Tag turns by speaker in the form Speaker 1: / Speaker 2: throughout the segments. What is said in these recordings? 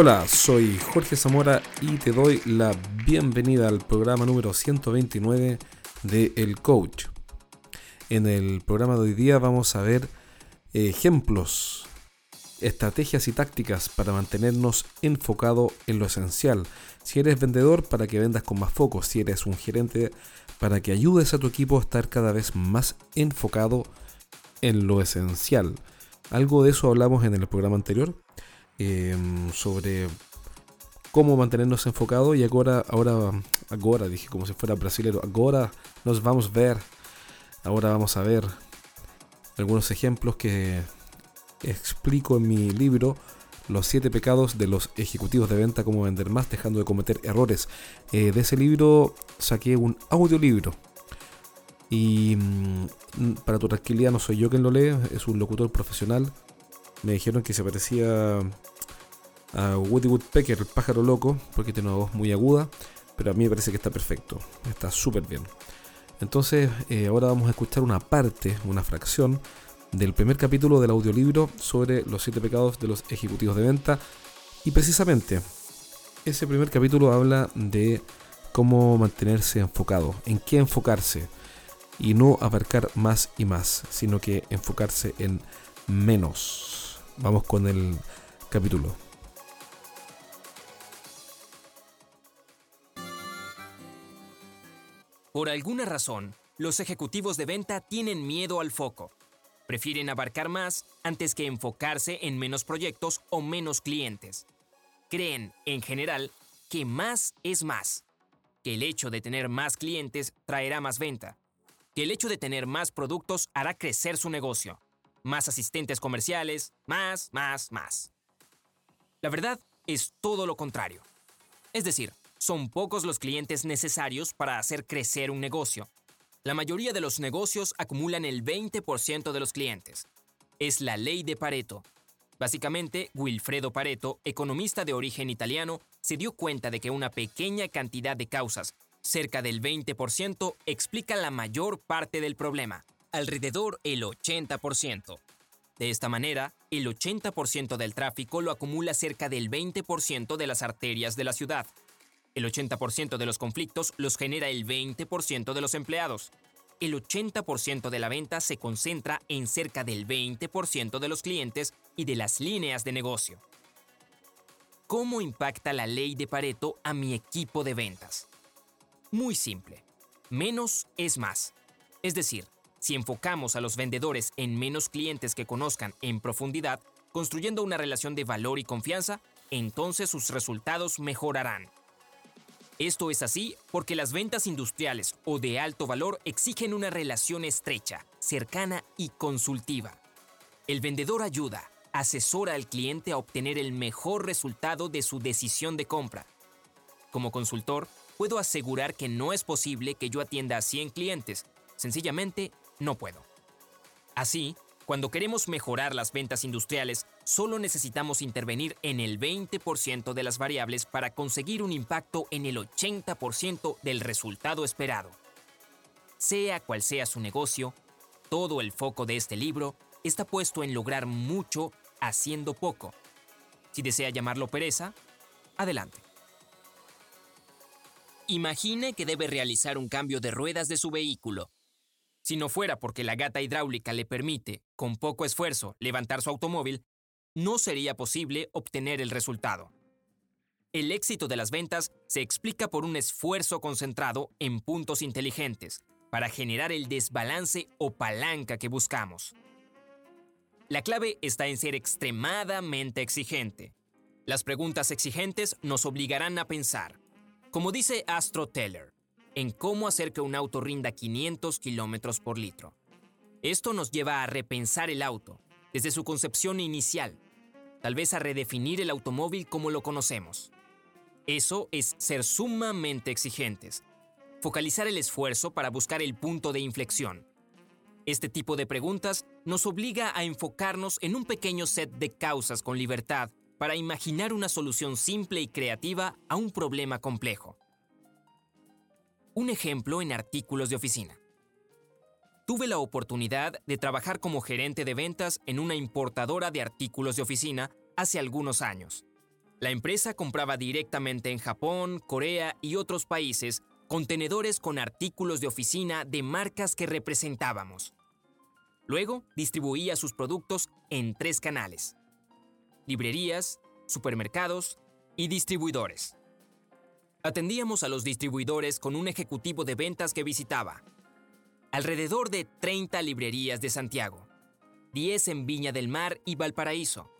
Speaker 1: Hola, soy Jorge Zamora y te doy la bienvenida al programa número 129 de El Coach. En el programa de hoy día vamos a ver ejemplos, estrategias y tácticas para mantenernos enfocado en lo esencial. Si eres vendedor, para que vendas con más foco. Si eres un gerente, para que ayudes a tu equipo a estar cada vez más enfocado en lo esencial. Algo de eso hablamos en el programa anterior, em, sobre cómo mantenernos enfocados y ahora, ahora, ahora, dije como si fuera brasileño, ahora nos vamos a ver, ahora vamos a ver algunos ejemplos que explico en mi libro los siete pecados de los ejecutivos de venta, cómo vender más, dejando de cometer errores. Eh, de ese libro saqué un audiolibro. Y mm, para tu tranquilidad no soy yo quien lo lee, es un locutor profesional. Me dijeron que se parecía a Woody Woodpecker, el pájaro loco, porque tiene una voz muy aguda, pero a mí me parece que está perfecto, está súper bien. Entonces, eh, ahora vamos a escuchar una parte, una fracción del primer capítulo del audiolibro sobre los siete pecados de los ejecutivos de venta. Y precisamente, ese primer capítulo habla de cómo mantenerse enfocado, en qué enfocarse y no abarcar más y más, sino que enfocarse en menos. Vamos con el capítulo.
Speaker 2: Por alguna razón, los ejecutivos de venta tienen miedo al foco. Prefieren abarcar más antes que enfocarse en menos proyectos o menos clientes. Creen, en general, que más es más, que el hecho de tener más clientes traerá más venta, que el hecho de tener más productos hará crecer su negocio, más asistentes comerciales, más, más, más. La verdad es todo lo contrario. Es decir, son pocos los clientes necesarios para hacer crecer un negocio, la mayoría de los negocios acumulan el 20% de los clientes. Es la ley de Pareto. Básicamente, Wilfredo Pareto, economista de origen italiano, se dio cuenta de que una pequeña cantidad de causas, cerca del 20%, explica la mayor parte del problema, alrededor el 80%. De esta manera, el 80% del tráfico lo acumula cerca del 20% de las arterias de la ciudad, el 80% de los conflictos los genera el 20% de los empleados. El 80% de la venta se concentra en cerca del 20% de los clientes y de las líneas de negocio. ¿Cómo impacta la ley de Pareto a mi equipo de ventas? Muy simple. Menos es más. Es decir, si enfocamos a los vendedores en menos clientes que conozcan en profundidad, construyendo una relación de valor y confianza, entonces sus resultados mejorarán. Esto es así porque las ventas industriales o de alto valor exigen una relación estrecha, cercana y consultiva. El vendedor ayuda, asesora al cliente a obtener el mejor resultado de su decisión de compra. Como consultor, puedo asegurar que no es posible que yo atienda a 100 clientes, sencillamente no puedo. Así, cuando queremos mejorar las ventas industriales, solo necesitamos intervenir en el 20% de las variables para conseguir un impacto en el 80% del resultado esperado. Sea cual sea su negocio, todo el foco de este libro está puesto en lograr mucho haciendo poco. Si desea llamarlo pereza, adelante. Imagine que debe realizar un cambio de ruedas de su vehículo si no fuera porque la gata hidráulica le permite, con poco esfuerzo, levantar su automóvil, no sería posible obtener el resultado. El éxito de las ventas se explica por un esfuerzo concentrado en puntos inteligentes para generar el desbalance o palanca que buscamos. La clave está en ser extremadamente exigente. Las preguntas exigentes nos obligarán a pensar. Como dice Astro Teller, en cómo hacer que un auto rinda 500 kilómetros por litro. Esto nos lleva a repensar el auto, desde su concepción inicial, tal vez a redefinir el automóvil como lo conocemos. Eso es ser sumamente exigentes, focalizar el esfuerzo para buscar el punto de inflexión. Este tipo de preguntas nos obliga a enfocarnos en un pequeño set de causas con libertad para imaginar una solución simple y creativa a un problema complejo. Un ejemplo en artículos de oficina. Tuve la oportunidad de trabajar como gerente de ventas en una importadora de artículos de oficina hace algunos años. La empresa compraba directamente en Japón, Corea y otros países contenedores con artículos de oficina de marcas que representábamos. Luego distribuía sus productos en tres canales. Librerías, supermercados y distribuidores. Atendíamos a los distribuidores con un ejecutivo de ventas que visitaba alrededor de 30 librerías de Santiago, 10 en Viña del Mar y Valparaíso,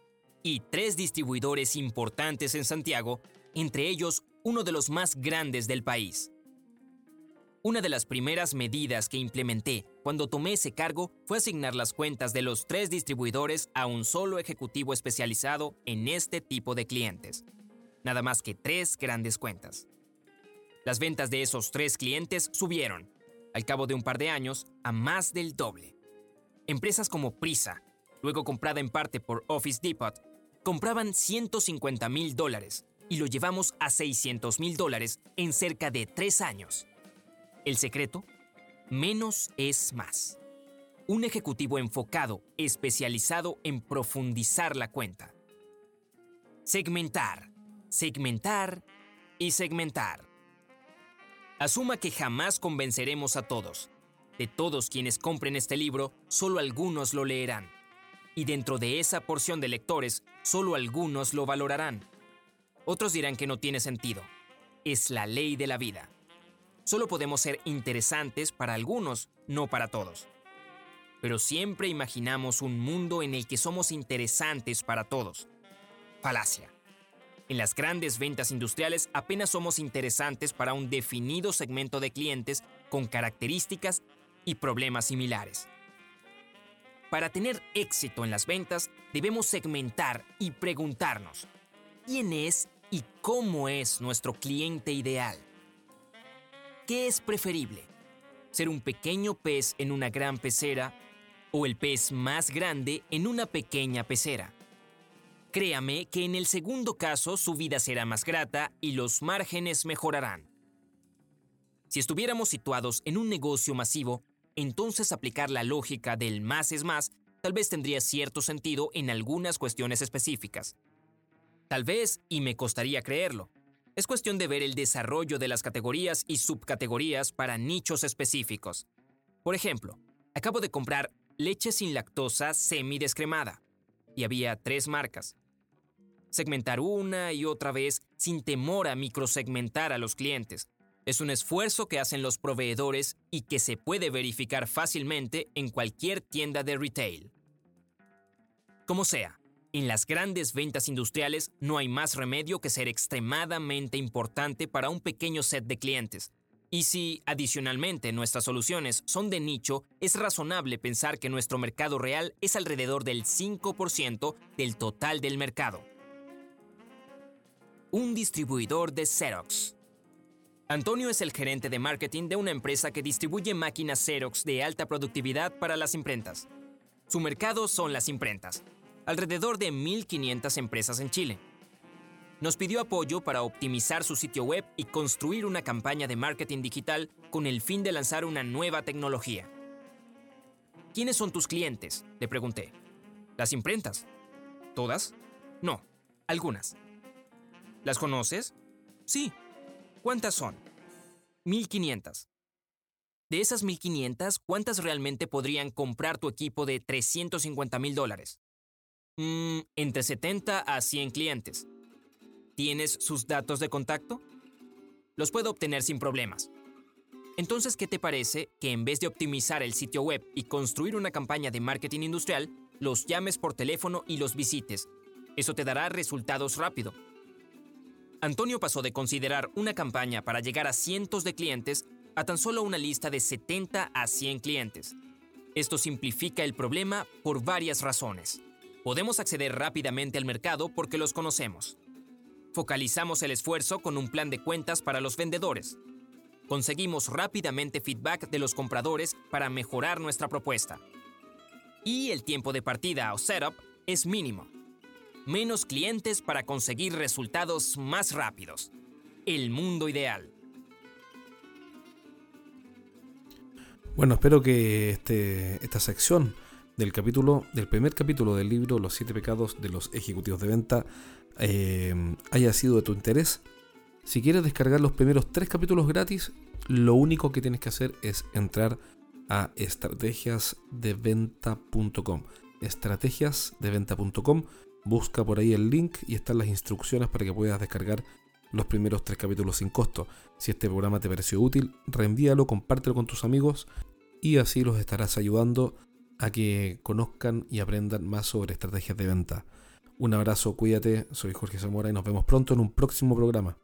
Speaker 2: y tres distribuidores importantes en Santiago, entre ellos uno de los más grandes del país. Una de las primeras medidas que implementé cuando tomé ese cargo fue asignar las cuentas de los tres distribuidores a un solo ejecutivo especializado en este tipo de clientes. Nada más que tres grandes cuentas. Las ventas de esos tres clientes subieron, al cabo de un par de años, a más del doble. Empresas como Prisa, luego comprada en parte por Office Depot, compraban 150 mil dólares y lo llevamos a 600 mil dólares en cerca de tres años. El secreto, menos es más. Un ejecutivo enfocado, especializado en profundizar la cuenta. Segmentar, segmentar y segmentar. Asuma que jamás convenceremos a todos. De todos quienes compren este libro, solo algunos lo leerán. Y dentro de esa porción de lectores, solo algunos lo valorarán. Otros dirán que no tiene sentido. Es la ley de la vida. Solo podemos ser interesantes para algunos, no para todos. Pero siempre imaginamos un mundo en el que somos interesantes para todos. Falacia. En las grandes ventas industriales apenas somos interesantes para un definido segmento de clientes con características y problemas similares. Para tener éxito en las ventas, debemos segmentar y preguntarnos, ¿quién es y cómo es nuestro cliente ideal? ¿Qué es preferible? ¿Ser un pequeño pez en una gran pecera o el pez más grande en una pequeña pecera? Créame que en el segundo caso su vida será más grata y los márgenes mejorarán. Si estuviéramos situados en un negocio masivo, entonces aplicar la lógica del más es más tal vez tendría cierto sentido en algunas cuestiones específicas. Tal vez, y me costaría creerlo, es cuestión de ver el desarrollo de las categorías y subcategorías para nichos específicos. Por ejemplo, acabo de comprar leche sin lactosa semi-descremada y había tres marcas. Segmentar una y otra vez sin temor a microsegmentar a los clientes. Es un esfuerzo que hacen los proveedores y que se puede verificar fácilmente en cualquier tienda de retail. Como sea, en las grandes ventas industriales no hay más remedio que ser extremadamente importante para un pequeño set de clientes, y si, adicionalmente, nuestras soluciones son de nicho, es razonable pensar que nuestro mercado real es alrededor del 5% del total del mercado. Un distribuidor de Xerox. Antonio es el gerente de marketing de una empresa que distribuye máquinas Xerox de alta productividad para las imprentas. Su mercado son las imprentas, alrededor de 1.500 empresas en Chile nos pidió apoyo para optimizar su sitio web y construir una campaña de marketing digital con el fin de lanzar una nueva tecnología. ¿Quiénes son tus clientes? Le pregunté. ¿Las imprentas? ¿Todas? No, algunas. ¿Las conoces? Sí. ¿Cuántas son? 1500. De esas 1500, ¿cuántas realmente podrían comprar tu equipo de 350 mil dólares? Mm, entre 70 a 100 clientes. ¿Tienes sus datos de contacto? Los puedo obtener sin problemas. Entonces, ¿qué te parece que en vez de optimizar el sitio web y construir una campaña de marketing industrial, los llames por teléfono y los visites? Eso te dará resultados rápido. Antonio pasó de considerar una campaña para llegar a cientos de clientes a tan solo una lista de 70 a 100 clientes. Esto simplifica el problema por varias razones. Podemos acceder rápidamente al mercado porque los conocemos. Focalizamos el esfuerzo con un plan de cuentas para los vendedores. Conseguimos rápidamente feedback de los compradores para mejorar nuestra propuesta. Y el tiempo de partida o setup es mínimo. Menos clientes para conseguir resultados más rápidos. El mundo ideal.
Speaker 1: Bueno, espero que este, esta sección del capítulo, del primer capítulo del libro Los siete pecados de los ejecutivos de venta eh, haya sido de tu interés. Si quieres descargar los primeros tres capítulos gratis, lo único que tienes que hacer es entrar a estrategiasdeventa.com. Estrategiasdeventa.com. Busca por ahí el link y están las instrucciones para que puedas descargar los primeros tres capítulos sin costo. Si este programa te pareció útil, reenvíalo, compártelo con tus amigos y así los estarás ayudando a que conozcan y aprendan más sobre estrategias de venta. Un abrazo, cuídate, soy Jorge Zamora y nos vemos pronto en un próximo programa.